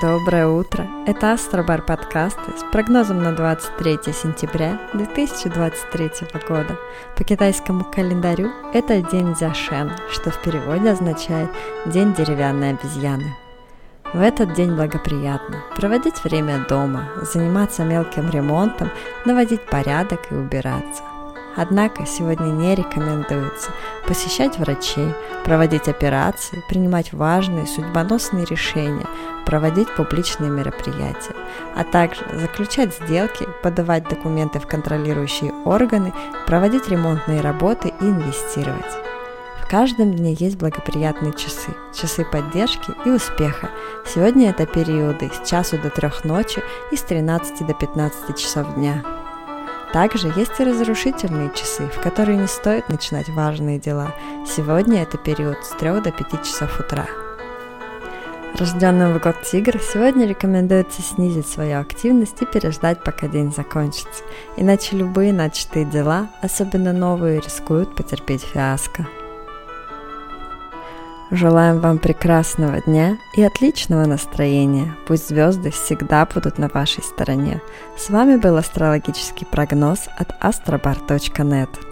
Доброе утро! Это Астробар подкасты с прогнозом на 23 сентября 2023 года. По китайскому календарю это день Зяшен, что в переводе означает «день деревянной обезьяны». В этот день благоприятно проводить время дома, заниматься мелким ремонтом, наводить порядок и убираться. Однако сегодня не рекомендуется посещать врачей, проводить операции, принимать важные судьбоносные решения, проводить публичные мероприятия, а также заключать сделки, подавать документы в контролирующие органы, проводить ремонтные работы и инвестировать. В каждом дне есть благоприятные часы, часы поддержки и успеха. Сегодня это периоды с часу до трех ночи и с 13 до 15 часов дня. Также есть и разрушительные часы, в которые не стоит начинать важные дела. Сегодня это период с 3 до 5 часов утра. Рожденным в год тигр сегодня рекомендуется снизить свою активность и переждать, пока день закончится. Иначе любые начатые дела, особенно новые, рискуют потерпеть фиаско. Желаем вам прекрасного дня и отличного настроения. Пусть звезды всегда будут на вашей стороне. С вами был астрологический прогноз от astrobar.net.